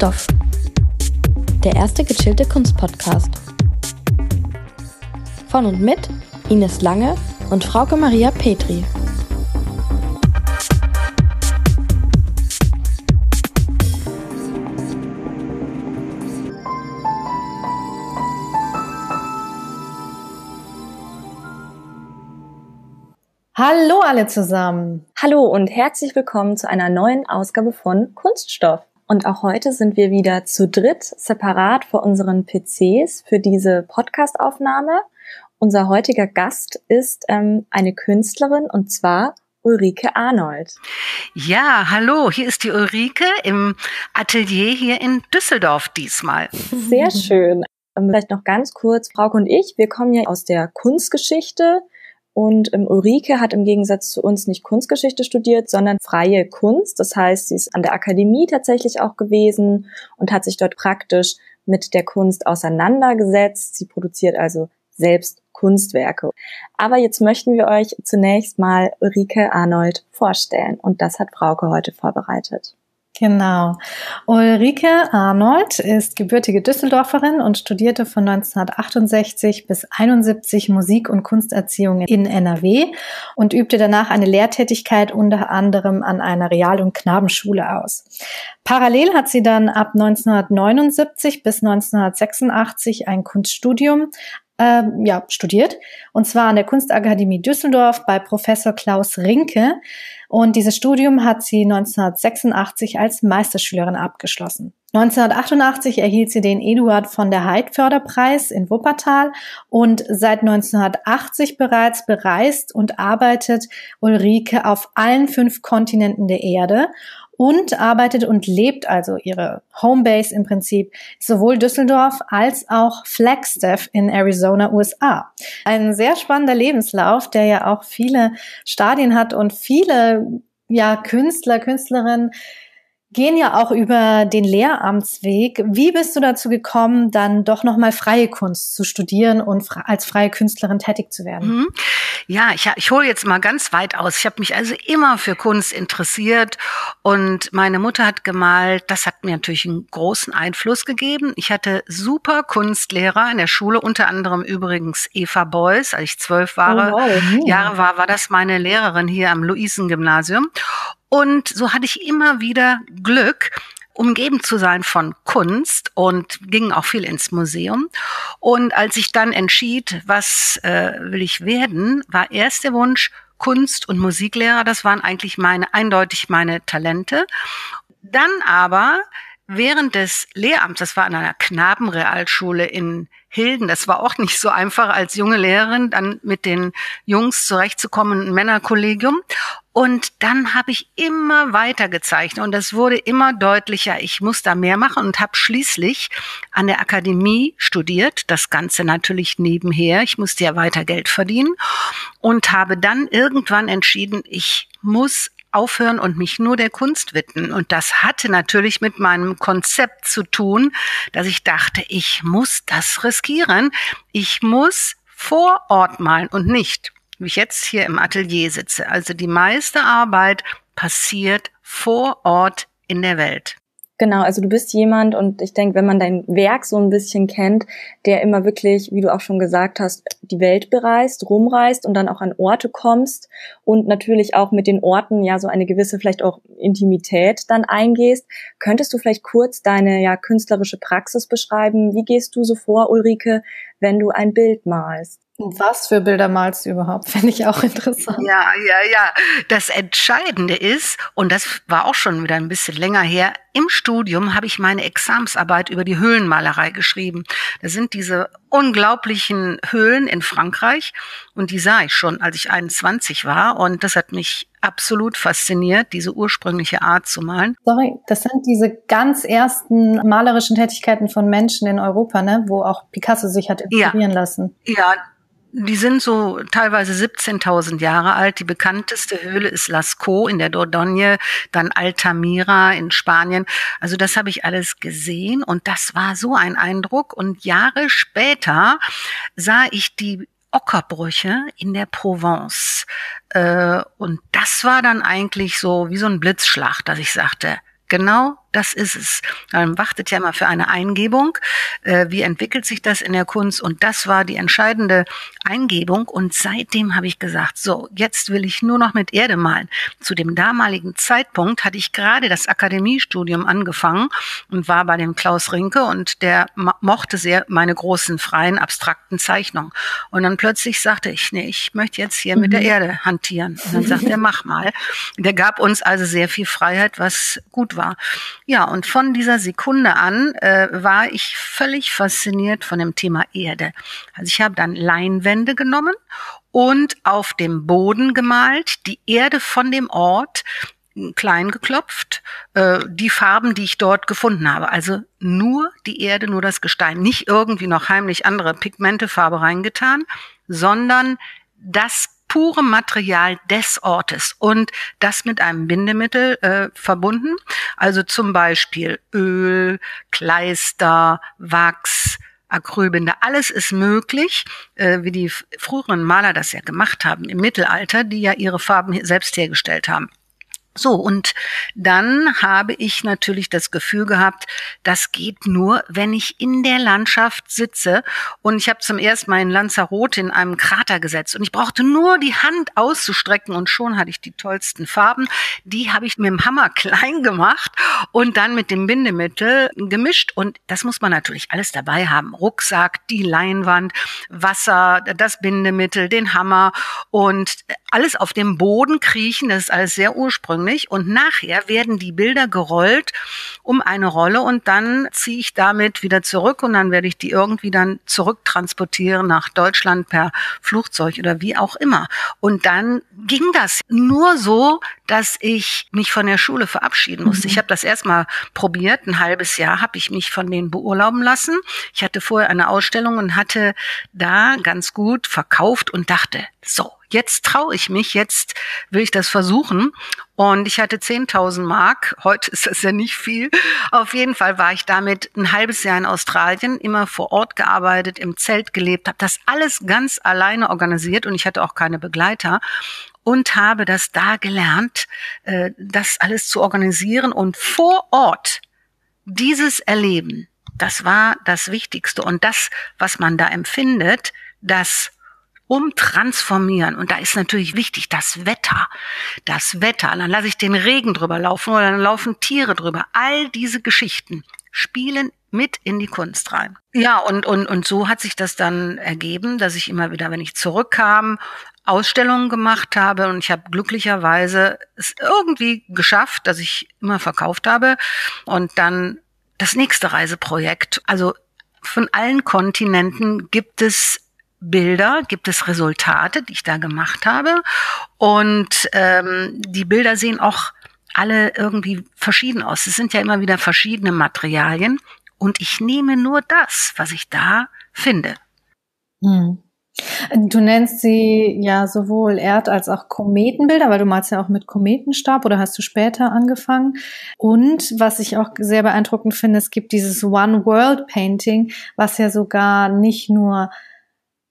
Kunststoff. Der erste gechillte Kunstpodcast. Von und mit Ines Lange und Frauke Maria Petri. Hallo alle zusammen. Hallo und herzlich willkommen zu einer neuen Ausgabe von Kunststoff. Und auch heute sind wir wieder zu dritt separat vor unseren PCs für diese Podcastaufnahme. Unser heutiger Gast ist ähm, eine Künstlerin und zwar Ulrike Arnold. Ja, hallo, hier ist die Ulrike im Atelier hier in Düsseldorf diesmal. Sehr schön. Ähm, vielleicht noch ganz kurz, Frauke und ich, wir kommen ja aus der Kunstgeschichte. Und ähm, Ulrike hat im Gegensatz zu uns nicht Kunstgeschichte studiert, sondern freie Kunst. Das heißt, sie ist an der Akademie tatsächlich auch gewesen und hat sich dort praktisch mit der Kunst auseinandergesetzt. Sie produziert also selbst Kunstwerke. Aber jetzt möchten wir euch zunächst mal Ulrike Arnold vorstellen und das hat Frauke heute vorbereitet. Genau. Ulrike Arnold ist gebürtige Düsseldorferin und studierte von 1968 bis 71 Musik- und Kunsterziehung in NRW und übte danach eine Lehrtätigkeit unter anderem an einer Real- und Knabenschule aus. Parallel hat sie dann ab 1979 bis 1986 ein Kunststudium äh, ja, studiert, und zwar an der Kunstakademie Düsseldorf bei Professor Klaus Rinke. Und dieses Studium hat sie 1986 als Meisterschülerin abgeschlossen. 1988 erhielt sie den Eduard von der Heid Förderpreis in Wuppertal und seit 1980 bereits bereist und arbeitet Ulrike auf allen fünf Kontinenten der Erde und arbeitet und lebt also ihre Homebase im Prinzip sowohl Düsseldorf als auch Flagstaff in Arizona, USA. Ein sehr spannender Lebenslauf, der ja auch viele Stadien hat und viele ja, Künstler, Künstlerinnen gehen ja auch über den Lehramtsweg. Wie bist du dazu gekommen, dann doch nochmal freie Kunst zu studieren und als freie Künstlerin tätig zu werden? Mhm. Ja, ich, ich hole jetzt mal ganz weit aus. Ich habe mich also immer für Kunst interessiert und meine Mutter hat gemalt. Das hat mir natürlich einen großen Einfluss gegeben. Ich hatte super Kunstlehrer in der Schule, unter anderem übrigens Eva Beuys, als ich zwölf Jahre, oh wow. Jahre war, war das meine Lehrerin hier am Luisengymnasium. Und so hatte ich immer wieder Glück, umgeben zu sein von Kunst und ging auch viel ins Museum. Und als ich dann entschied, was äh, will ich werden, war erst der Wunsch Kunst- und Musiklehrer. Das waren eigentlich meine, eindeutig meine Talente. Dann aber während des Lehramts, das war an einer Knabenrealschule in Hilden, das war auch nicht so einfach als junge Lehrerin, dann mit den Jungs zurechtzukommen, ein Männerkollegium. Und dann habe ich immer weiter gezeichnet und es wurde immer deutlicher, ich muss da mehr machen und habe schließlich an der Akademie studiert, das Ganze natürlich nebenher, ich musste ja weiter Geld verdienen und habe dann irgendwann entschieden, ich muss aufhören und mich nur der Kunst widmen. Und das hatte natürlich mit meinem Konzept zu tun, dass ich dachte, ich muss das riskieren. Ich muss vor Ort malen und nicht, wie ich jetzt hier im Atelier sitze. Also die meiste Arbeit passiert vor Ort in der Welt. Genau, also du bist jemand und ich denke, wenn man dein Werk so ein bisschen kennt, der immer wirklich, wie du auch schon gesagt hast, die Welt bereist, rumreist und dann auch an Orte kommst und natürlich auch mit den Orten ja so eine gewisse vielleicht auch Intimität dann eingehst. Könntest du vielleicht kurz deine ja künstlerische Praxis beschreiben? Wie gehst du so vor, Ulrike, wenn du ein Bild malst? Was für Bilder malst du überhaupt? Finde ich auch interessant. Ja, ja, ja. Das Entscheidende ist, und das war auch schon wieder ein bisschen länger her, im Studium habe ich meine Examsarbeit über die Höhlenmalerei geschrieben. Das sind diese unglaublichen Höhlen in Frankreich und die sah ich schon, als ich 21 war und das hat mich absolut fasziniert, diese ursprüngliche Art zu malen. Sorry, das sind diese ganz ersten malerischen Tätigkeiten von Menschen in Europa, ne, wo auch Picasso sich hat inspirieren ja. lassen. Ja, die sind so teilweise 17.000 Jahre alt. Die bekannteste Höhle ist Lascaux in der Dordogne, dann Altamira in Spanien. Also das habe ich alles gesehen und das war so ein Eindruck. Und Jahre später sah ich die Ockerbrüche in der Provence. Äh, und das war dann eigentlich so wie so ein Blitzschlag, dass ich sagte, genau das ist es. Man wartet ja immer für eine Eingebung. Äh, wie entwickelt sich das in der Kunst? Und das war die entscheidende Eingebung. Und seitdem habe ich gesagt, so, jetzt will ich nur noch mit Erde malen. Zu dem damaligen Zeitpunkt hatte ich gerade das Akademiestudium angefangen und war bei dem Klaus Rinke und der mochte sehr meine großen freien abstrakten Zeichnungen. Und dann plötzlich sagte ich, nee, ich möchte jetzt hier mhm. mit der mhm. Erde hantieren. Und dann sagte er, mach mal. Der gab uns also sehr viel Freiheit, was gut war. Ja, und von dieser Sekunde an äh, war ich völlig fasziniert von dem Thema Erde. Also ich habe dann Leinwände genommen und auf dem Boden gemalt, die Erde von dem Ort klein geklopft, äh, die Farben, die ich dort gefunden habe. Also nur die Erde, nur das Gestein. Nicht irgendwie noch heimlich andere Pigmentefarbe reingetan, sondern das pure Material des Ortes und das mit einem Bindemittel äh, verbunden. Also zum Beispiel Öl, Kleister, Wachs, Acrylbinder, alles ist möglich, äh, wie die früheren Maler das ja gemacht haben im Mittelalter, die ja ihre Farben selbst hergestellt haben. So, und dann habe ich natürlich das Gefühl gehabt, das geht nur, wenn ich in der Landschaft sitze. Und ich habe zum ersten Mal in Lanzarote in einem Krater gesetzt. Und ich brauchte nur die Hand auszustrecken und schon hatte ich die tollsten Farben. Die habe ich mit dem Hammer klein gemacht und dann mit dem Bindemittel gemischt. Und das muss man natürlich alles dabei haben. Rucksack, die Leinwand, Wasser, das Bindemittel, den Hammer und alles auf dem Boden kriechen. Das ist alles sehr ursprünglich ursprünglich und nachher werden die Bilder gerollt um eine Rolle und dann ziehe ich damit wieder zurück und dann werde ich die irgendwie dann zurücktransportieren nach Deutschland per Flugzeug oder wie auch immer. Und dann ging das nur so, dass ich mich von der Schule verabschieden musste. Mhm. Ich habe das erstmal probiert, ein halbes Jahr habe ich mich von denen beurlauben lassen. Ich hatte vorher eine Ausstellung und hatte da ganz gut verkauft und dachte, so, jetzt traue ich mich, jetzt will ich das versuchen. Und ich hatte 10.000 Mark. Heute ist das ja nicht viel. Auf jeden Fall war ich damit ein halbes Jahr in Australien, immer vor Ort gearbeitet, im Zelt gelebt, habe das alles ganz alleine organisiert und ich hatte auch keine Begleiter und habe das da gelernt, äh, das alles zu organisieren und vor Ort dieses Erleben, das war das Wichtigste und das, was man da empfindet, das umtransformieren. Und da ist natürlich wichtig das Wetter. Das Wetter. Dann lasse ich den Regen drüber laufen oder dann laufen Tiere drüber. All diese Geschichten spielen mit in die Kunst rein. Ja, und, und, und so hat sich das dann ergeben, dass ich immer wieder, wenn ich zurückkam, Ausstellungen gemacht habe und ich habe glücklicherweise es irgendwie geschafft, dass ich immer verkauft habe und dann das nächste Reiseprojekt. Also von allen Kontinenten gibt es Bilder, gibt es Resultate, die ich da gemacht habe. Und ähm, die Bilder sehen auch alle irgendwie verschieden aus. Es sind ja immer wieder verschiedene Materialien. Und ich nehme nur das, was ich da finde. Hm. Du nennst sie ja sowohl Erd- als auch Kometenbilder, weil du malst ja auch mit Kometenstab oder hast du später angefangen. Und was ich auch sehr beeindruckend finde, es gibt dieses One World Painting, was ja sogar nicht nur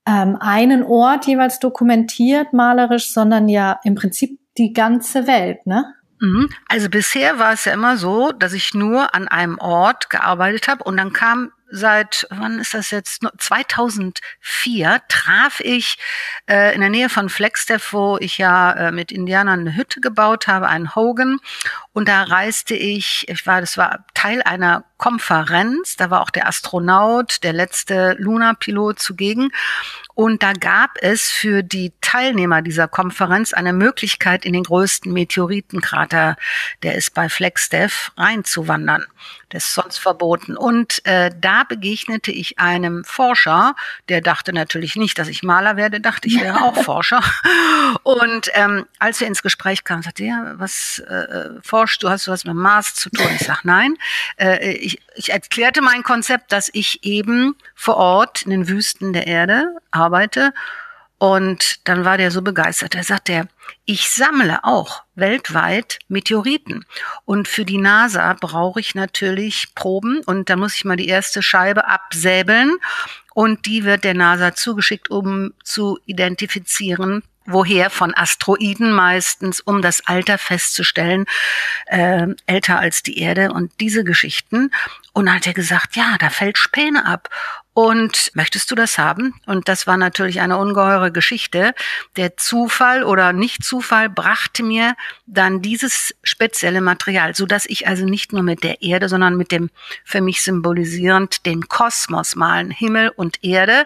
ähm, einen Ort jeweils dokumentiert, malerisch, sondern ja im Prinzip die ganze Welt, ne? Mhm. Also bisher war es ja immer so, dass ich nur an einem Ort gearbeitet habe und dann kam seit, wann ist das jetzt? 2004 traf ich äh, in der Nähe von Flagstaff, wo ich ja äh, mit Indianern eine Hütte gebaut habe, einen Hogan. Und da reiste ich, ich war, das war Teil einer Konferenz, da war auch der Astronaut, der letzte Luna-Pilot zugegen. Und da gab es für die Teilnehmer dieser Konferenz eine Möglichkeit, in den größten Meteoritenkrater, der ist bei Flagstaff, reinzuwandern. Das ist sonst verboten. Und äh, da begegnete ich einem Forscher, der dachte natürlich nicht, dass ich Maler werde, dachte ich wäre auch Forscher. Und ähm, als wir ins Gespräch kamen, sagte er, was äh, forschst du, hast du was mit Mars zu tun? Ich sag nein. Äh, ich, ich erklärte mein Konzept, dass ich eben vor Ort in den Wüsten der Erde arbeite und dann war der so begeistert. Er sagte, ich sammle auch weltweit Meteoriten. Und für die NASA brauche ich natürlich Proben. Und da muss ich mal die erste Scheibe absäbeln. Und die wird der NASA zugeschickt, um zu identifizieren, woher von Asteroiden meistens, um das Alter festzustellen, äh, älter als die Erde und diese Geschichten. Und dann hat er gesagt, ja, da fällt Späne ab. Und möchtest du das haben? Und das war natürlich eine ungeheure Geschichte. Der Zufall oder Nicht-Zufall brachte mir dann dieses spezielle Material, so dass ich also nicht nur mit der Erde, sondern mit dem für mich symbolisierend den Kosmos malen, Himmel und Erde.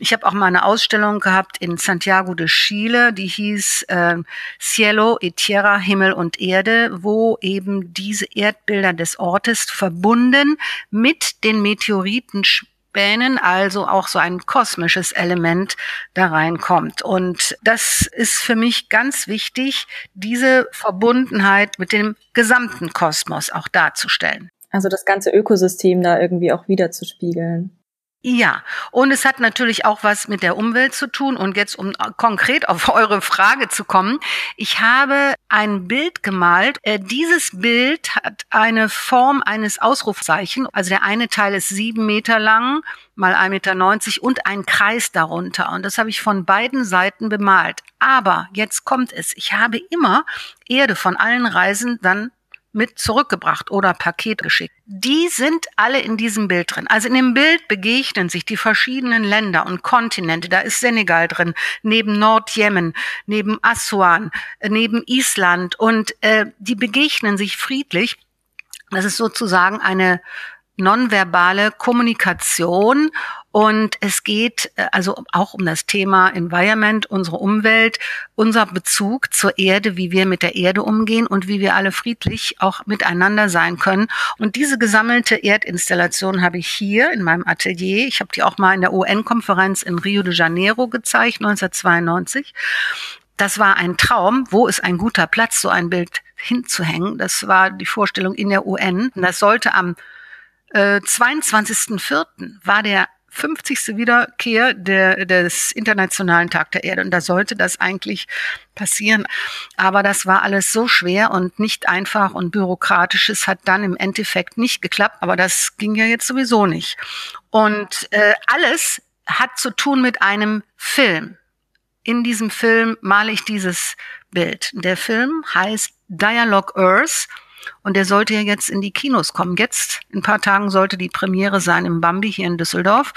Ich habe auch mal eine Ausstellung gehabt in Santiago de Chile, die hieß äh, Cielo y Tierra, Himmel und Erde, wo eben diese Erdbilder des Ortes verbunden mit den Meteoriten Spänen, also auch so ein kosmisches Element da reinkommt. Und das ist für mich ganz wichtig, diese Verbundenheit mit dem gesamten Kosmos auch darzustellen. Also das ganze Ökosystem da irgendwie auch wieder zu spiegeln. Ja, und es hat natürlich auch was mit der Umwelt zu tun. Und jetzt, um konkret auf eure Frage zu kommen, ich habe ein Bild gemalt. Äh, dieses Bild hat eine Form eines Ausrufzeichen. Also der eine Teil ist sieben Meter lang, mal 1,90 Meter und ein Kreis darunter. Und das habe ich von beiden Seiten bemalt. Aber jetzt kommt es. Ich habe immer Erde von allen Reisen dann mit zurückgebracht oder Paket geschickt. Die sind alle in diesem Bild drin. Also in dem Bild begegnen sich die verschiedenen Länder und Kontinente. Da ist Senegal drin, neben Nordjemen, neben Assuan, äh, neben Island und äh, die begegnen sich friedlich. Das ist sozusagen eine nonverbale Kommunikation und es geht äh, also auch um das Thema Environment, unsere Umwelt, unser Bezug zur Erde, wie wir mit der Erde umgehen und wie wir alle friedlich auch miteinander sein können. Und diese gesammelte Erdinstallation habe ich hier in meinem Atelier. Ich habe die auch mal in der UN-Konferenz in Rio de Janeiro gezeigt, 1992. Das war ein Traum. Wo ist ein guter Platz, so ein Bild hinzuhängen? Das war die Vorstellung in der UN. Und das sollte am äh, 22.04. war der 50. Wiederkehr der, des Internationalen Tag der Erde. Und da sollte das eigentlich passieren. Aber das war alles so schwer und nicht einfach und bürokratisch. Es hat dann im Endeffekt nicht geklappt. Aber das ging ja jetzt sowieso nicht. Und äh, alles hat zu tun mit einem Film. In diesem Film male ich dieses Bild. Der Film heißt Dialogue Earth und der sollte ja jetzt in die Kinos kommen. Jetzt, in ein paar Tagen, sollte die Premiere sein im Bambi hier in Düsseldorf.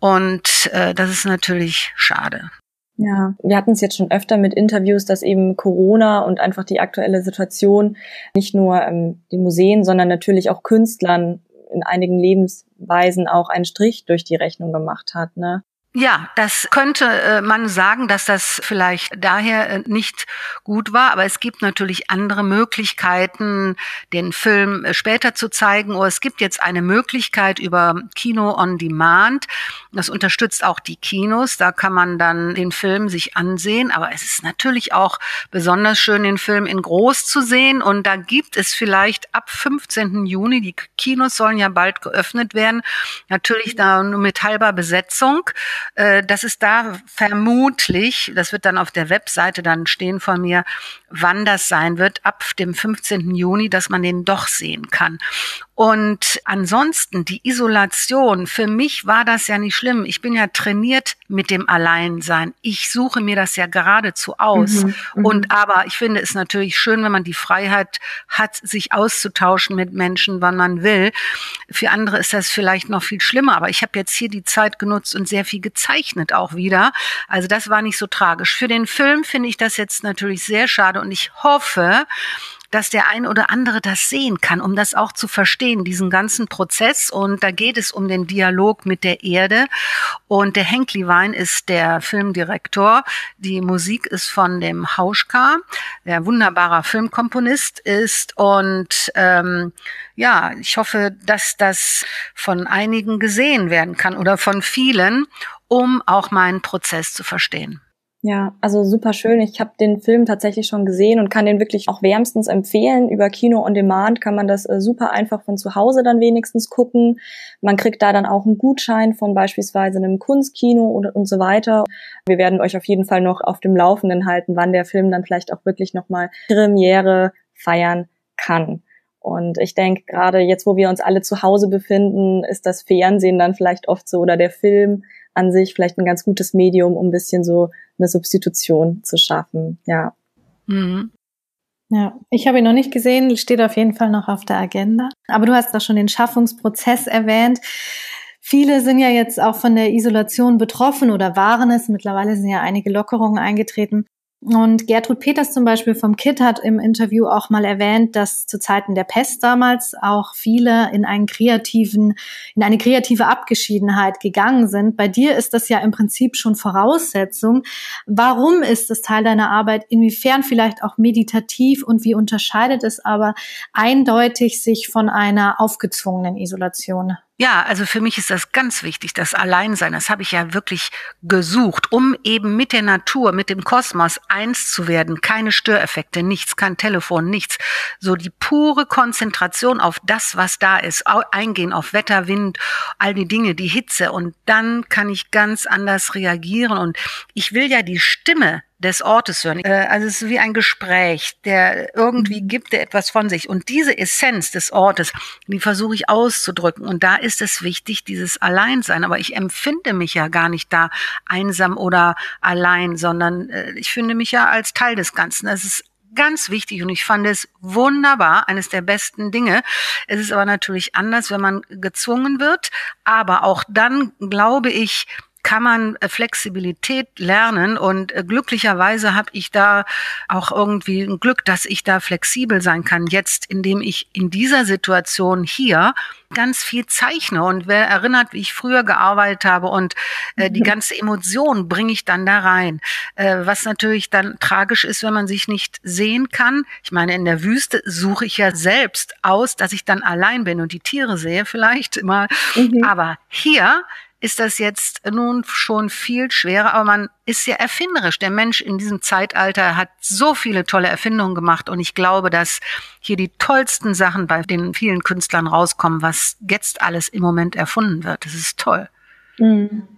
Und äh, das ist natürlich schade. Ja, wir hatten es jetzt schon öfter mit Interviews, dass eben Corona und einfach die aktuelle Situation nicht nur ähm, den Museen, sondern natürlich auch Künstlern in einigen Lebensweisen auch einen Strich durch die Rechnung gemacht hat. Ne? Ja, das könnte äh, man sagen, dass das vielleicht daher äh, nicht gut war, aber es gibt natürlich andere Möglichkeiten, den Film äh, später zu zeigen. Oder es gibt jetzt eine Möglichkeit über Kino on Demand. Das unterstützt auch die Kinos. Da kann man dann den Film sich ansehen. Aber es ist natürlich auch besonders schön, den Film in groß zu sehen. Und da gibt es vielleicht ab 15. Juni, die Kinos sollen ja bald geöffnet werden, natürlich da nur mit halber Besetzung äh, dass es da vermutlich, das wird dann auf der Webseite dann stehen von mir, wann das sein wird, ab dem 15. Juni, dass man den doch sehen kann. Und ansonsten die Isolation, für mich war das ja nicht schlimm. Ich bin ja trainiert mit dem Alleinsein. Ich suche mir das ja geradezu aus. Mhm, mhm, und aber ich finde es natürlich schön, wenn man die Freiheit hat, sich auszutauschen mit Menschen, wann man will. Für andere ist das vielleicht noch viel schlimmer. Aber ich habe jetzt hier die Zeit genutzt und sehr viel gezeichnet auch wieder. Also das war nicht so tragisch. Für den Film finde ich das jetzt natürlich sehr schade und ich hoffe, dass der ein oder andere das sehen kann, um das auch zu verstehen, diesen ganzen Prozess. Und da geht es um den Dialog mit der Erde. Und der Henk Levine ist der Filmdirektor. Die Musik ist von dem Hauschka, der wunderbarer Filmkomponist ist. Und ähm, ja, ich hoffe, dass das von einigen gesehen werden kann oder von vielen, um auch meinen Prozess zu verstehen. Ja, also super schön. Ich habe den Film tatsächlich schon gesehen und kann den wirklich auch wärmstens empfehlen. Über Kino on Demand kann man das äh, super einfach von zu Hause dann wenigstens gucken. Man kriegt da dann auch einen Gutschein von beispielsweise einem Kunstkino und, und so weiter. Wir werden euch auf jeden Fall noch auf dem Laufenden halten, wann der Film dann vielleicht auch wirklich nochmal Premiere feiern kann. Und ich denke, gerade jetzt, wo wir uns alle zu Hause befinden, ist das Fernsehen dann vielleicht oft so oder der Film an sich vielleicht ein ganz gutes Medium, um ein bisschen so eine Substitution zu schaffen. Ja. Mhm. Ja, ich habe ihn noch nicht gesehen, steht auf jeden Fall noch auf der Agenda. Aber du hast doch schon den Schaffungsprozess erwähnt. Viele sind ja jetzt auch von der Isolation betroffen oder waren es. Mittlerweile sind ja einige Lockerungen eingetreten. Und Gertrud Peters zum Beispiel vom KIT hat im Interview auch mal erwähnt, dass zu Zeiten der Pest damals auch viele in einen kreativen, in eine kreative Abgeschiedenheit gegangen sind. Bei dir ist das ja im Prinzip schon Voraussetzung. Warum ist es Teil deiner Arbeit? Inwiefern vielleicht auch meditativ und wie unterscheidet es aber eindeutig sich von einer aufgezwungenen Isolation? Ja, also für mich ist das ganz wichtig, das Alleinsein. Das habe ich ja wirklich gesucht, um eben mit der Natur, mit dem Kosmos eins zu werden. Keine Störeffekte, nichts, kein Telefon, nichts. So die pure Konzentration auf das, was da ist. Eingehen auf Wetter, Wind, all die Dinge, die Hitze. Und dann kann ich ganz anders reagieren. Und ich will ja die Stimme des Ortes hören. Äh, also es ist wie ein Gespräch, der irgendwie mhm. gibt der etwas von sich. Und diese Essenz des Ortes, die versuche ich auszudrücken. Und da ist es wichtig, dieses Alleinsein. Aber ich empfinde mich ja gar nicht da einsam oder allein, sondern äh, ich finde mich ja als Teil des Ganzen. Es ist ganz wichtig und ich fand es wunderbar, eines der besten Dinge. Es ist aber natürlich anders, wenn man gezwungen wird. Aber auch dann glaube ich, kann man äh, Flexibilität lernen und äh, glücklicherweise habe ich da auch irgendwie ein Glück, dass ich da flexibel sein kann jetzt, indem ich in dieser Situation hier ganz viel zeichne und wer erinnert, wie ich früher gearbeitet habe und äh, die ganze Emotion bringe ich dann da rein. Äh, was natürlich dann tragisch ist, wenn man sich nicht sehen kann. Ich meine, in der Wüste suche ich ja selbst aus, dass ich dann allein bin und die Tiere sehe vielleicht immer. Mhm. Aber hier ist das jetzt nun schon viel schwerer, aber man ist ja erfinderisch. Der Mensch in diesem Zeitalter hat so viele tolle Erfindungen gemacht und ich glaube, dass hier die tollsten Sachen bei den vielen Künstlern rauskommen, was jetzt alles im Moment erfunden wird. Das ist toll. Mhm.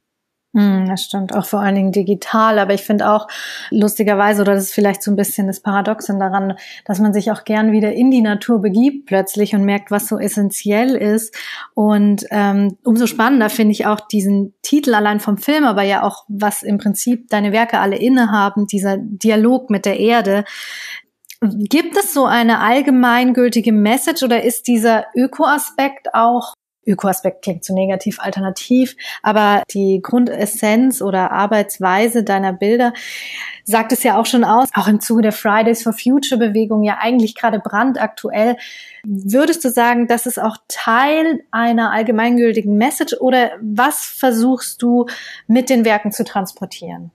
Hm, das stimmt, auch vor allen Dingen digital. Aber ich finde auch lustigerweise, oder das ist vielleicht so ein bisschen das Paradoxon daran, dass man sich auch gern wieder in die Natur begibt plötzlich und merkt, was so essentiell ist. Und ähm, umso spannender finde ich auch diesen Titel allein vom Film, aber ja auch, was im Prinzip deine Werke alle innehaben, dieser Dialog mit der Erde. Gibt es so eine allgemeingültige Message oder ist dieser Ökoaspekt auch Ökoaspekt klingt zu negativ, alternativ, aber die Grundessenz oder Arbeitsweise deiner Bilder sagt es ja auch schon aus, auch im Zuge der Fridays for Future Bewegung ja eigentlich gerade brandaktuell. Würdest du sagen, das ist auch Teil einer allgemeingültigen Message oder was versuchst du mit den Werken zu transportieren?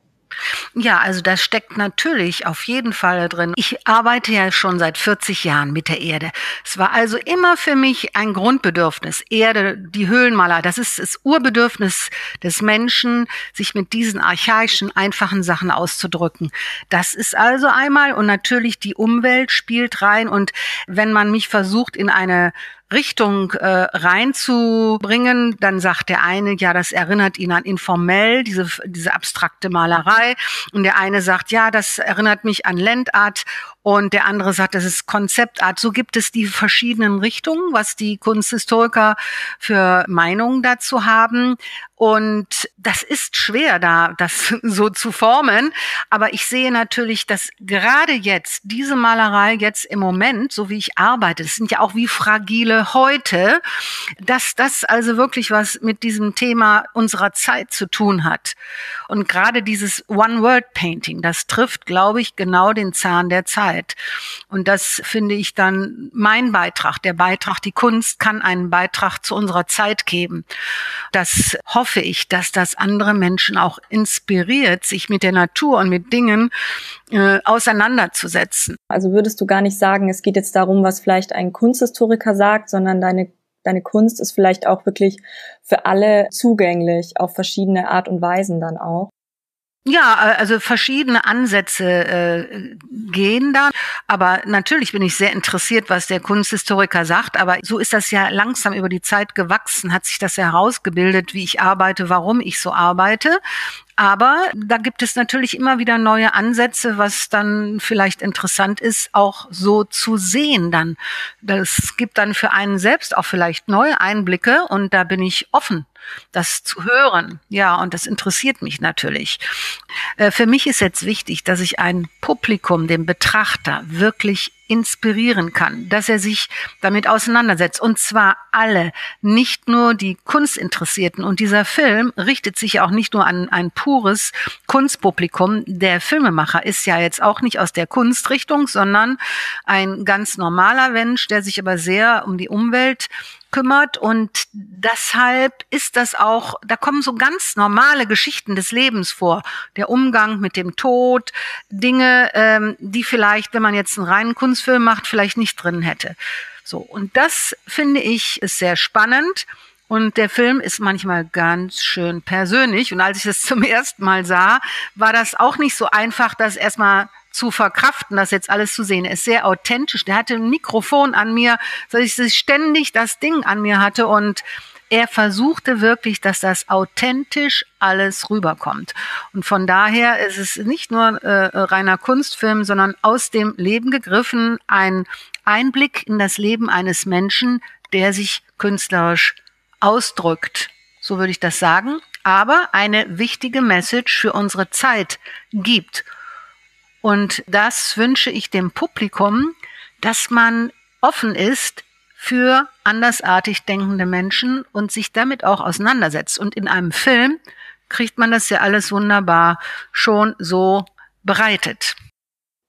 Ja, also das steckt natürlich auf jeden Fall drin. Ich arbeite ja schon seit 40 Jahren mit der Erde. Es war also immer für mich ein Grundbedürfnis. Erde, die Höhlenmaler, das ist das Urbedürfnis des Menschen, sich mit diesen archaischen, einfachen Sachen auszudrücken. Das ist also einmal und natürlich die Umwelt spielt rein und wenn man mich versucht in eine Richtung äh, reinzubringen, dann sagt der eine, ja, das erinnert ihn an informell, diese, diese abstrakte Malerei. Und der eine sagt, ja, das erinnert mich an Landart. Und der andere sagt, das ist Konzeptart. So gibt es die verschiedenen Richtungen, was die Kunsthistoriker für Meinungen dazu haben. Und das ist schwer, da das so zu formen. Aber ich sehe natürlich, dass gerade jetzt diese Malerei jetzt im Moment, so wie ich arbeite, das sind ja auch wie fragile heute, dass das also wirklich was mit diesem Thema unserer Zeit zu tun hat. Und gerade dieses One-Word-Painting, das trifft, glaube ich, genau den Zahn der Zeit. Und das finde ich dann mein Beitrag. Der Beitrag, die Kunst kann einen Beitrag zu unserer Zeit geben. Das hoffe ich, dass das andere Menschen auch inspiriert, sich mit der Natur und mit Dingen äh, auseinanderzusetzen. Also würdest du gar nicht sagen, es geht jetzt darum, was vielleicht ein Kunsthistoriker sagt, sondern deine deine Kunst ist vielleicht auch wirklich für alle zugänglich, auf verschiedene Art und Weisen dann auch. Ja, also verschiedene Ansätze äh, gehen da. Aber natürlich bin ich sehr interessiert, was der Kunsthistoriker sagt. Aber so ist das ja langsam über die Zeit gewachsen, hat sich das herausgebildet, wie ich arbeite, warum ich so arbeite. Aber da gibt es natürlich immer wieder neue Ansätze, was dann vielleicht interessant ist, auch so zu sehen dann. Das gibt dann für einen selbst auch vielleicht neue Einblicke und da bin ich offen das zu hören. Ja, und das interessiert mich natürlich. Äh, für mich ist jetzt wichtig, dass ich ein Publikum, den Betrachter, wirklich inspirieren kann, dass er sich damit auseinandersetzt. Und zwar alle, nicht nur die Kunstinteressierten. Und dieser Film richtet sich auch nicht nur an ein pures Kunstpublikum. Der Filmemacher ist ja jetzt auch nicht aus der Kunstrichtung, sondern ein ganz normaler Mensch, der sich aber sehr um die Umwelt kümmert und deshalb ist das auch, da kommen so ganz normale Geschichten des Lebens vor. Der Umgang mit dem Tod, Dinge, ähm, die vielleicht, wenn man jetzt einen reinen Kunstfilm macht, vielleicht nicht drin hätte. So. Und das finde ich ist sehr spannend. Und der Film ist manchmal ganz schön persönlich. Und als ich das zum ersten Mal sah, war das auch nicht so einfach, das erstmal zu verkraften, das jetzt alles zu sehen. Er ist sehr authentisch. Der hatte ein Mikrofon an mir, dass ich ständig das Ding an mir hatte und er versuchte wirklich, dass das authentisch alles rüberkommt. Und von daher ist es nicht nur äh, reiner Kunstfilm, sondern aus dem Leben gegriffen ein Einblick in das Leben eines Menschen, der sich künstlerisch ausdrückt. So würde ich das sagen. Aber eine wichtige Message für unsere Zeit gibt. Und das wünsche ich dem Publikum, dass man offen ist für andersartig denkende Menschen und sich damit auch auseinandersetzt. Und in einem Film kriegt man das ja alles wunderbar schon so bereitet.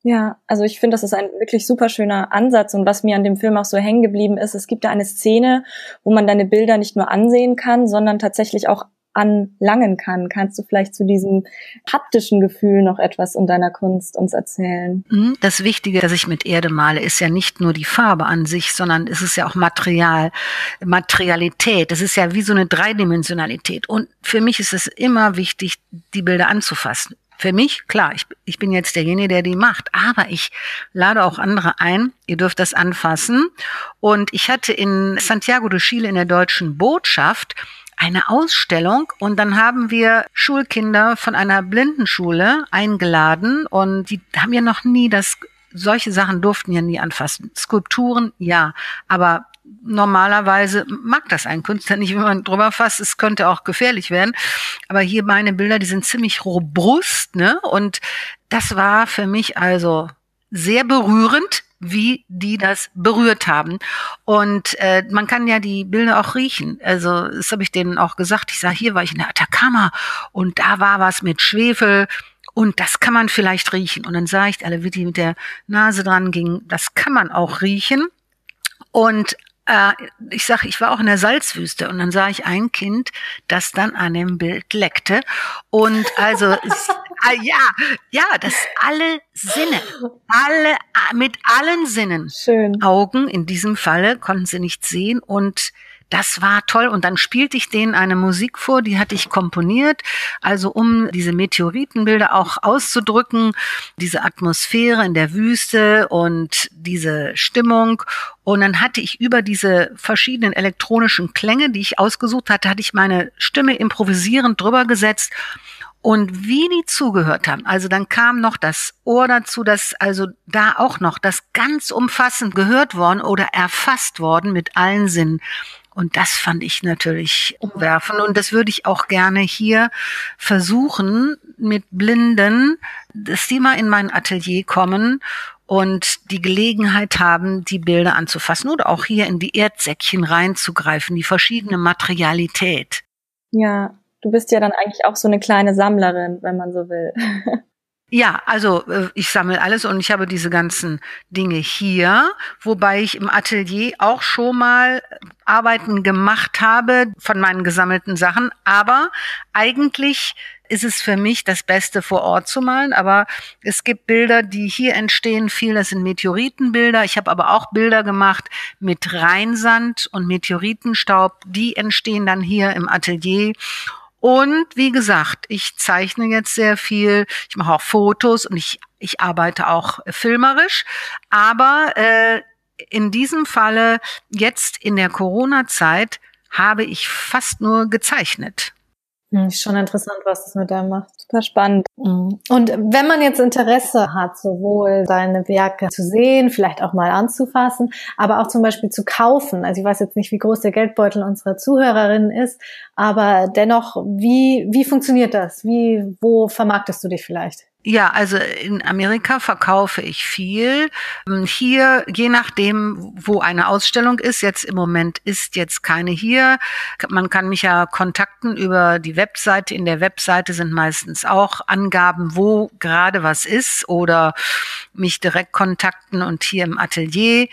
Ja, also ich finde, das ist ein wirklich super schöner Ansatz und was mir an dem Film auch so hängen geblieben ist, es gibt da eine Szene, wo man deine Bilder nicht nur ansehen kann, sondern tatsächlich auch anlangen kann. Kannst du vielleicht zu diesem haptischen Gefühl noch etwas in deiner Kunst uns erzählen? Mhm. Das Wichtige, dass ich mit Erde male, ist ja nicht nur die Farbe an sich, sondern es ist ja auch Material, Materialität. Das ist ja wie so eine Dreidimensionalität. Und für mich ist es immer wichtig, die Bilder anzufassen. Für mich, klar, ich, ich bin jetzt derjenige, der die macht, aber ich lade auch andere ein. Ihr dürft das anfassen. Und ich hatte in Santiago de Chile in der deutschen Botschaft eine Ausstellung und dann haben wir Schulkinder von einer Blindenschule eingeladen und die haben ja noch nie das, solche Sachen durften ja nie anfassen. Skulpturen, ja, aber normalerweise mag das ein Künstler nicht, wenn man drüber fasst. Es könnte auch gefährlich werden. Aber hier meine Bilder, die sind ziemlich robust, ne? Und das war für mich also sehr berührend, wie die das berührt haben. Und äh, man kann ja die Bilder auch riechen. Also das habe ich denen auch gesagt. Ich sage, hier war ich in der Atacama und da war was mit Schwefel. Und das kann man vielleicht riechen. Und dann sah ich alle, wie die mit der Nase dran ging. Das kann man auch riechen. Und äh, ich sage, ich war auch in der Salzwüste und dann sah ich ein Kind, das dann an dem Bild leckte. Und also ah, ja, ja, das alle Sinne, alle mit allen Sinnen. Schön. Augen in diesem Falle konnten sie nicht sehen und das war toll. Und dann spielte ich denen eine Musik vor, die hatte ich komponiert, also um diese Meteoritenbilder auch auszudrücken, diese Atmosphäre in der Wüste und diese Stimmung. Und dann hatte ich über diese verschiedenen elektronischen Klänge, die ich ausgesucht hatte, hatte ich meine Stimme improvisierend drüber gesetzt. Und wie die zugehört haben, also dann kam noch das Ohr dazu, dass also da auch noch das ganz umfassend gehört worden oder erfasst worden mit allen Sinnen. Und das fand ich natürlich umwerfend. Und das würde ich auch gerne hier versuchen, mit Blinden, dass die mal in mein Atelier kommen und die Gelegenheit haben, die Bilder anzufassen oder auch hier in die Erdsäckchen reinzugreifen, die verschiedene Materialität. Ja, du bist ja dann eigentlich auch so eine kleine Sammlerin, wenn man so will. Ja, also äh, ich sammle alles und ich habe diese ganzen Dinge hier, wobei ich im Atelier auch schon mal Arbeiten gemacht habe von meinen gesammelten Sachen. Aber eigentlich ist es für mich das Beste vor Ort zu malen. Aber es gibt Bilder, die hier entstehen. Viel, das sind Meteoritenbilder. Ich habe aber auch Bilder gemacht mit Rheinsand und Meteoritenstaub. Die entstehen dann hier im Atelier. Und wie gesagt, ich zeichne jetzt sehr viel, ich mache auch Fotos und ich, ich arbeite auch filmerisch. Aber äh, in diesem Falle, jetzt in der Corona-Zeit, habe ich fast nur gezeichnet. Hm, ist schon interessant, was das mit einem macht. Super spannend. Mhm. Und wenn man jetzt Interesse hat, sowohl seine Werke zu sehen, vielleicht auch mal anzufassen, aber auch zum Beispiel zu kaufen. Also ich weiß jetzt nicht, wie groß der Geldbeutel unserer Zuhörerinnen ist, aber dennoch, wie, wie funktioniert das? Wie, wo vermarktest du dich vielleicht? Ja, also in Amerika verkaufe ich viel. Ähm, hier, je nachdem, wo eine Ausstellung ist, jetzt im Moment ist jetzt keine hier. Man kann mich ja kontakten über die Webseite. In der Webseite sind meistens auch Angaben, wo gerade was ist oder mich direkt kontakten und hier im Atelier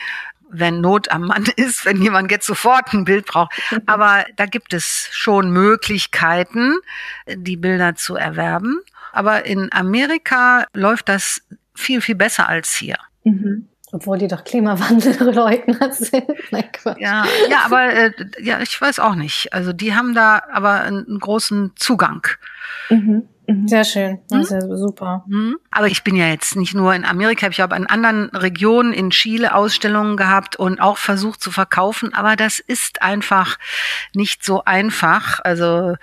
wenn Not am Mann ist, wenn jemand jetzt sofort ein Bild braucht. Aber da gibt es schon Möglichkeiten, die Bilder zu erwerben. Aber in Amerika läuft das viel, viel besser als hier. Mhm. Obwohl die doch Klimawandelleugner sind. ja, ja, aber äh, ja, ich weiß auch nicht. Also die haben da aber einen großen Zugang. Mhm. mhm. Sehr schön, das ist ja super. Mhm. Aber ich bin ja jetzt nicht nur in Amerika, ich habe in anderen Regionen in Chile Ausstellungen gehabt und auch versucht zu verkaufen, aber das ist einfach nicht so einfach. Also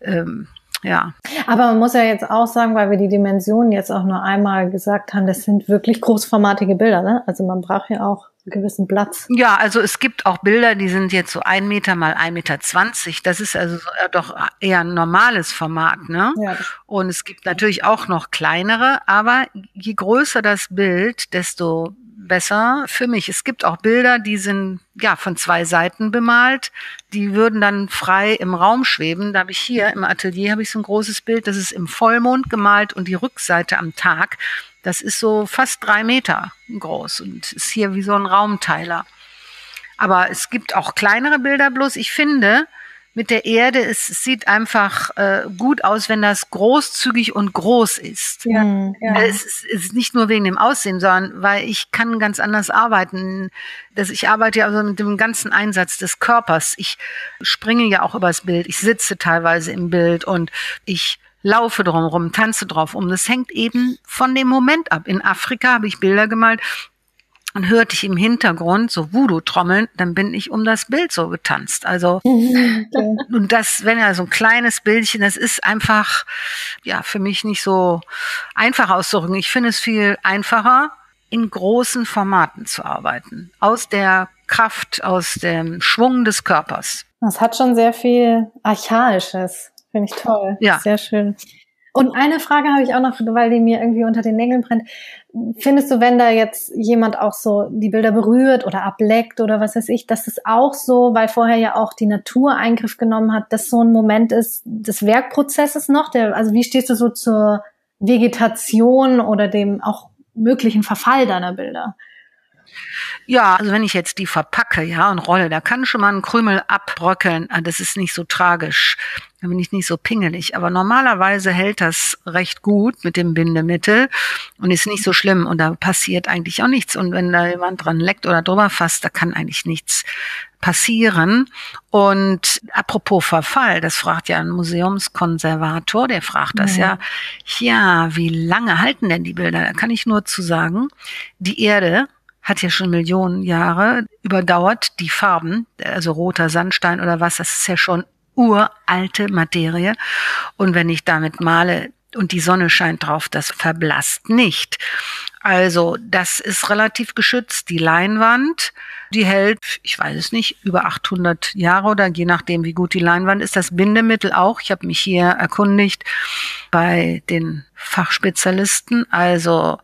ähm, ja. Aber man muss ja jetzt auch sagen, weil wir die Dimensionen jetzt auch nur einmal gesagt haben, das sind wirklich großformatige Bilder, ne? Also man braucht ja auch einen gewissen Platz. Ja, also es gibt auch Bilder, die sind jetzt so ein Meter mal ein Meter. zwanzig. Das ist also doch eher ein normales Format, ne? Ja. Und es gibt natürlich auch noch kleinere, aber je größer das Bild, desto besser für mich. Es gibt auch Bilder, die sind ja von zwei Seiten bemalt. Die würden dann frei im Raum schweben. Da habe ich hier im Atelier habe ich so ein großes Bild, das ist im Vollmond gemalt und die Rückseite am Tag. Das ist so fast drei Meter groß und ist hier wie so ein Raumteiler. Aber es gibt auch kleinere Bilder. Bloß ich finde, mit der Erde. Es, sieht einfach äh, gut aus, wenn das großzügig und groß ist. Ja, mhm. ja. Es, ist, es ist nicht nur wegen dem Aussehen, sondern weil ich kann ganz anders arbeiten. Das, ich arbeite ja also mit dem ganzen Einsatz des Körpers. Ich springe ja auch übers Bild. Ich sitze teilweise im Bild und ich laufe drumherum, tanze drauf um. Das hängt eben von dem Moment ab. In Afrika habe ich Bilder gemalt, und hörte ich im Hintergrund so Voodoo-Trommeln, dann bin ich um das Bild so getanzt. Also, und das, wenn ja so ein kleines Bildchen, das ist einfach, ja, für mich nicht so einfach auszudrücken. Ich finde es viel einfacher, in großen Formaten zu arbeiten. Aus der Kraft, aus dem Schwung des Körpers. Das hat schon sehr viel Archaisches. Finde ich toll. Ja. Sehr schön. Und eine Frage habe ich auch noch, weil die mir irgendwie unter den Nägeln brennt. Findest du, wenn da jetzt jemand auch so die Bilder berührt oder ableckt oder was weiß ich, dass es auch so, weil vorher ja auch die Natur Eingriff genommen hat, dass so ein Moment ist des Werkprozesses noch? Der, also wie stehst du so zur Vegetation oder dem auch möglichen Verfall deiner Bilder? Ja, also wenn ich jetzt die verpacke, ja, und rolle, da kann schon mal ein Krümel abbröckeln. Ah, das ist nicht so tragisch. Da bin ich nicht so pingelig. Aber normalerweise hält das recht gut mit dem Bindemittel und ist nicht so schlimm. Und da passiert eigentlich auch nichts. Und wenn da jemand dran leckt oder drüber fasst, da kann eigentlich nichts passieren. Und apropos Verfall, das fragt ja ein Museumskonservator, der fragt das ja. ja, ja, wie lange halten denn die Bilder? Da kann ich nur zu sagen, die Erde hat ja schon Millionen Jahre überdauert. Die Farben, also roter Sandstein oder was, das ist ja schon uralte Materie. Und wenn ich damit male und die Sonne scheint drauf, das verblasst nicht. Also das ist relativ geschützt. Die Leinwand, die hält, ich weiß es nicht, über 800 Jahre oder je nachdem, wie gut die Leinwand ist. Das Bindemittel auch. Ich habe mich hier erkundigt bei den Fachspezialisten. Also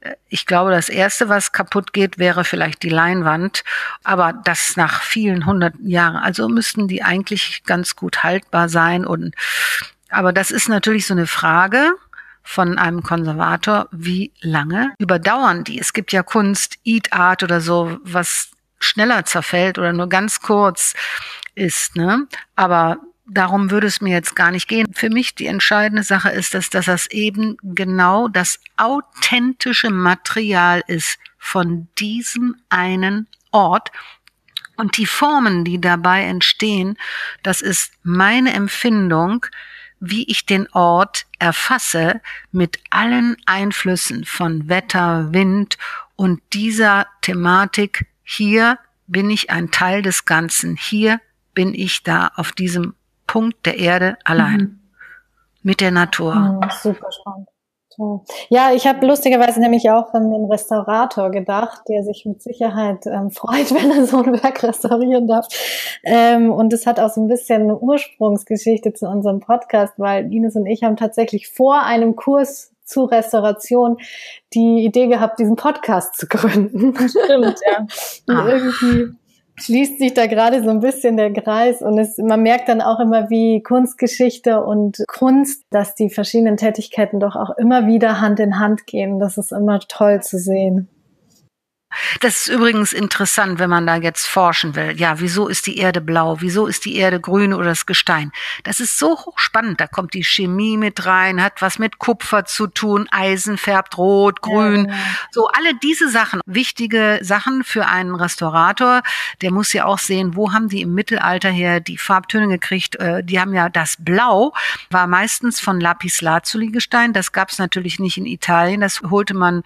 äh, ich glaube, das Erste, was kaputt geht, wäre vielleicht die Leinwand. Aber das nach vielen hundert Jahren. Also müssten die eigentlich ganz gut haltbar sein. Und aber das ist natürlich so eine Frage von einem Konservator, wie lange überdauern die? Es gibt ja Kunst, Eat Art oder so, was schneller zerfällt oder nur ganz kurz ist, ne? Aber darum würde es mir jetzt gar nicht gehen. Für mich die entscheidende Sache ist, dass, dass das eben genau das authentische Material ist von diesem einen Ort. Und die Formen, die dabei entstehen, das ist meine Empfindung, wie ich den Ort erfasse mit allen Einflüssen von Wetter, Wind und dieser Thematik. Hier bin ich ein Teil des Ganzen. Hier bin ich da auf diesem Punkt der Erde allein. Mhm. mit der Natur. Mhm, super spannend. Ja, ich habe lustigerweise nämlich auch an den Restaurator gedacht, der sich mit Sicherheit ähm, freut, wenn er so ein Werk restaurieren darf. Ähm, und es hat auch so ein bisschen eine Ursprungsgeschichte zu unserem Podcast, weil Ines und ich haben tatsächlich vor einem Kurs zur Restauration die Idee gehabt, diesen Podcast zu gründen. Stimmt, ja. Und irgendwie schließt sich da gerade so ein bisschen der Kreis und es, man merkt dann auch immer, wie Kunstgeschichte und Kunst, dass die verschiedenen Tätigkeiten doch auch immer wieder Hand in Hand gehen. Das ist immer toll zu sehen. Das ist übrigens interessant, wenn man da jetzt forschen will. Ja, wieso ist die Erde blau? Wieso ist die Erde grün oder das Gestein? Das ist so hochspannend. Da kommt die Chemie mit rein, hat was mit Kupfer zu tun, Eisen färbt rot, grün. Ja, ja. So alle diese Sachen, wichtige Sachen für einen Restaurator. Der muss ja auch sehen, wo haben die im Mittelalter her die Farbtöne gekriegt. Äh, die haben ja das Blau, war meistens von Lapislazuli Gestein. Das gab es natürlich nicht in Italien. Das holte man,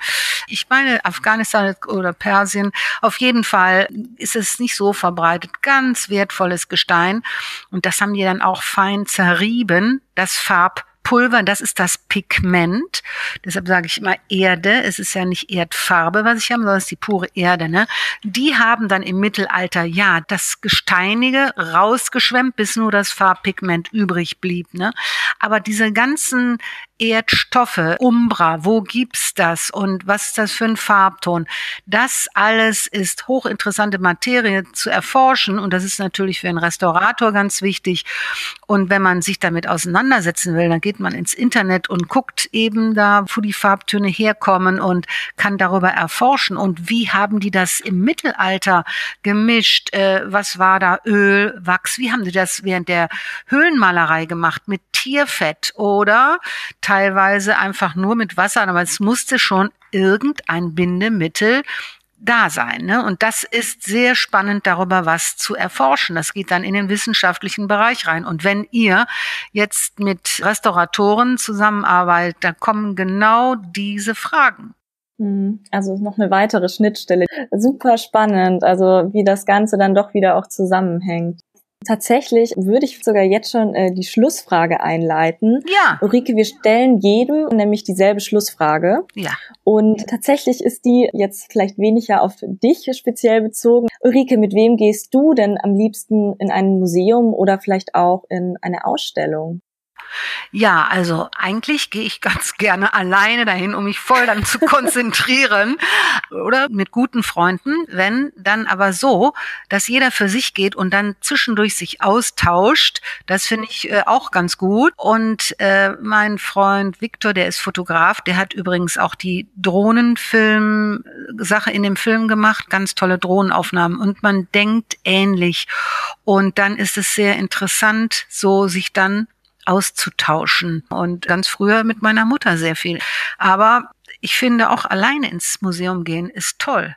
ich meine, Afghanistan oder Persien. Auf jeden Fall ist es nicht so verbreitet. Ganz wertvolles Gestein. Und das haben die dann auch fein zerrieben, das Farb Pulver, das ist das Pigment. Deshalb sage ich immer Erde. Es ist ja nicht Erdfarbe, was ich habe, sondern es ist die pure Erde. Ne? Die haben dann im Mittelalter ja das Gesteinige rausgeschwemmt, bis nur das Farbpigment übrig blieb. Ne? Aber diese ganzen Erdstoffe, Umbra, wo gibt's das und was ist das für ein Farbton? Das alles ist hochinteressante Materie zu erforschen und das ist natürlich für einen Restaurator ganz wichtig. Und wenn man sich damit auseinandersetzen will, dann geht man ins Internet und guckt eben da, wo die Farbtöne herkommen und kann darüber erforschen. Und wie haben die das im Mittelalter gemischt? Äh, was war da? Öl, Wachs? Wie haben die das während der Höhlenmalerei gemacht? Mit Tierfett oder teilweise einfach nur mit Wasser, aber es musste schon irgendein Bindemittel da sein. Ne? Und das ist sehr spannend, darüber was zu erforschen. Das geht dann in den wissenschaftlichen Bereich rein. Und wenn ihr jetzt mit Restauratoren zusammenarbeitet, da kommen genau diese Fragen. Mhm. Also noch eine weitere Schnittstelle. Super spannend, also wie das Ganze dann doch wieder auch zusammenhängt. Tatsächlich würde ich sogar jetzt schon äh, die Schlussfrage einleiten. Ja. Ulrike, wir stellen jedem nämlich dieselbe Schlussfrage. Ja. Und tatsächlich ist die jetzt vielleicht weniger auf dich speziell bezogen. Ulrike, mit wem gehst du denn am liebsten in ein Museum oder vielleicht auch in eine Ausstellung? Ja, also eigentlich gehe ich ganz gerne alleine dahin, um mich voll dann zu konzentrieren oder mit guten Freunden, wenn dann aber so, dass jeder für sich geht und dann zwischendurch sich austauscht. Das finde ich äh, auch ganz gut. Und äh, mein Freund Victor, der ist Fotograf, der hat übrigens auch die Drohnenfilm-Sache in dem Film gemacht, ganz tolle Drohnenaufnahmen und man denkt ähnlich. Und dann ist es sehr interessant, so sich dann auszutauschen. Und ganz früher mit meiner Mutter sehr viel. Aber ich finde auch alleine ins Museum gehen ist toll.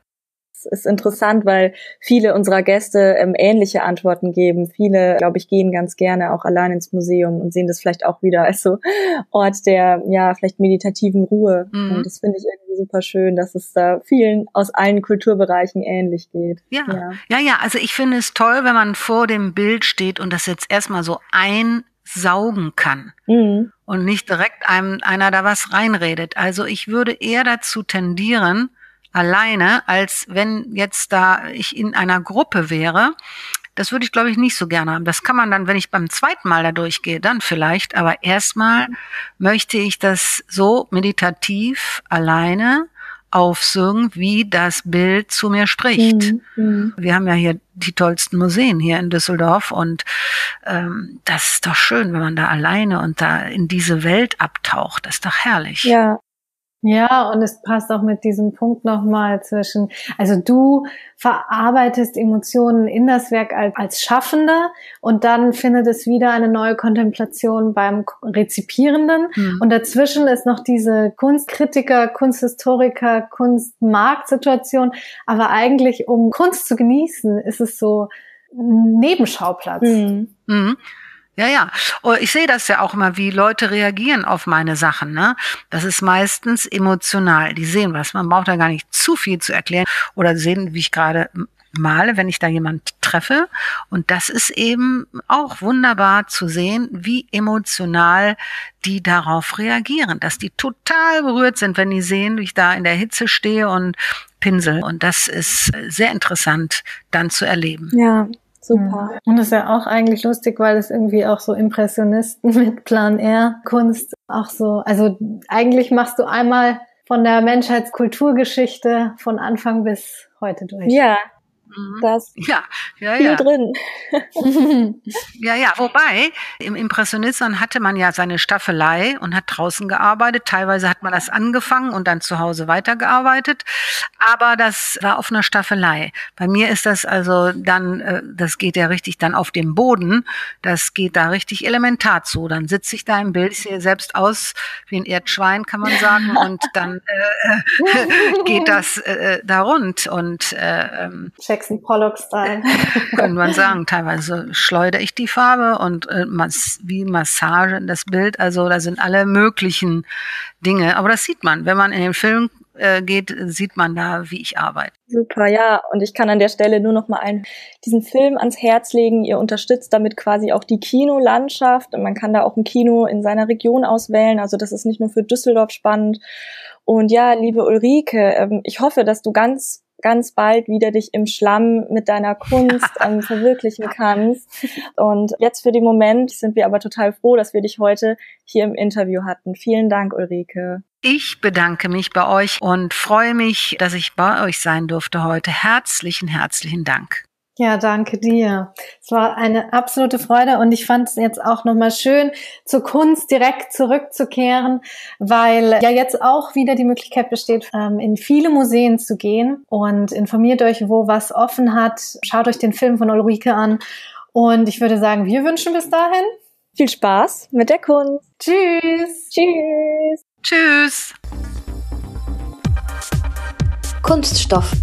Es ist interessant, weil viele unserer Gäste ähm, ähnliche Antworten geben. Viele, glaube ich, gehen ganz gerne auch allein ins Museum und sehen das vielleicht auch wieder als so Ort der, ja, vielleicht meditativen Ruhe. Mhm. Und das finde ich irgendwie super schön, dass es da vielen aus allen Kulturbereichen ähnlich geht. Ja. ja, ja, ja. Also ich finde es toll, wenn man vor dem Bild steht und das jetzt erstmal so ein saugen kann mhm. und nicht direkt einem einer da was reinredet. Also ich würde eher dazu tendieren, alleine, als wenn jetzt da ich in einer Gruppe wäre. Das würde ich, glaube ich, nicht so gerne haben. Das kann man dann, wenn ich beim zweiten Mal da durchgehe, dann vielleicht. Aber erstmal möchte ich das so meditativ alleine aufsungen, wie das Bild zu mir spricht. Mhm. mhm. Wir haben ja hier die tollsten Museen hier in Düsseldorf und ähm, das ist doch schön, wenn man da alleine und da in diese Welt abtaucht. Das ist doch herrlich. Ja, ja, und es passt auch mit diesem Punkt nochmal zwischen, also du verarbeitest Emotionen in das Werk als, als Schaffender und dann findet es wieder eine neue Kontemplation beim Rezipierenden. Mhm. Und dazwischen ist noch diese Kunstkritiker, Kunsthistoriker, Kunstmarktsituation. Aber eigentlich, um Kunst zu genießen, ist es so ein Nebenschauplatz. Mhm. Mhm. Ja, ja. Oh, ich sehe das ja auch immer, wie Leute reagieren auf meine Sachen. Ne? Das ist meistens emotional. Die sehen was. Man braucht da gar nicht zu viel zu erklären oder sehen, wie ich gerade male, wenn ich da jemand treffe. Und das ist eben auch wunderbar zu sehen, wie emotional die darauf reagieren, dass die total berührt sind, wenn die sehen, wie ich da in der Hitze stehe und pinsel. Und das ist sehr interessant dann zu erleben. Ja, Super. Und das ist ja auch eigentlich lustig, weil es irgendwie auch so Impressionisten mit Plan R Kunst auch so, also eigentlich machst du einmal von der Menschheitskulturgeschichte von Anfang bis heute durch. Ja, Mhm. Da ist Ja, ja, viel ja. drin. Ja, ja, wobei im Impressionismus hatte man ja seine Staffelei und hat draußen gearbeitet. Teilweise hat man das angefangen und dann zu Hause weitergearbeitet, aber das war auf einer Staffelei. Bei mir ist das also dann, äh, das geht ja richtig dann auf dem Boden, das geht da richtig elementar zu. Dann sitze ich da im Bild, ich sehe selbst aus wie ein Erdschwein, kann man sagen, und dann äh, geht das äh, da rund und äh, ähm, Jackson Pollock-Style. könnte man sagen. Teilweise schleudere ich die Farbe und äh, mas wie Massage in das Bild. Also da sind alle möglichen Dinge. Aber das sieht man. Wenn man in den Film äh, geht, sieht man da, wie ich arbeite. Super, ja. Und ich kann an der Stelle nur noch mal einen, diesen Film ans Herz legen. Ihr unterstützt damit quasi auch die Kinolandschaft. Und man kann da auch ein Kino in seiner Region auswählen. Also das ist nicht nur für Düsseldorf spannend. Und ja, liebe Ulrike, ähm, ich hoffe, dass du ganz ganz bald wieder dich im Schlamm mit deiner Kunst ähm, verwirklichen kannst. Und jetzt für den Moment sind wir aber total froh, dass wir dich heute hier im Interview hatten. Vielen Dank, Ulrike. Ich bedanke mich bei euch und freue mich, dass ich bei euch sein durfte heute. Herzlichen, herzlichen Dank. Ja, danke dir. Es war eine absolute Freude und ich fand es jetzt auch nochmal schön, zur Kunst direkt zurückzukehren, weil ja jetzt auch wieder die Möglichkeit besteht, ähm, in viele Museen zu gehen und informiert euch, wo was offen hat. Schaut euch den Film von Ulrike an und ich würde sagen, wir wünschen bis dahin Viel Spaß mit der Kunst. Tschüss. Tschüss. Tschüss. Kunststoff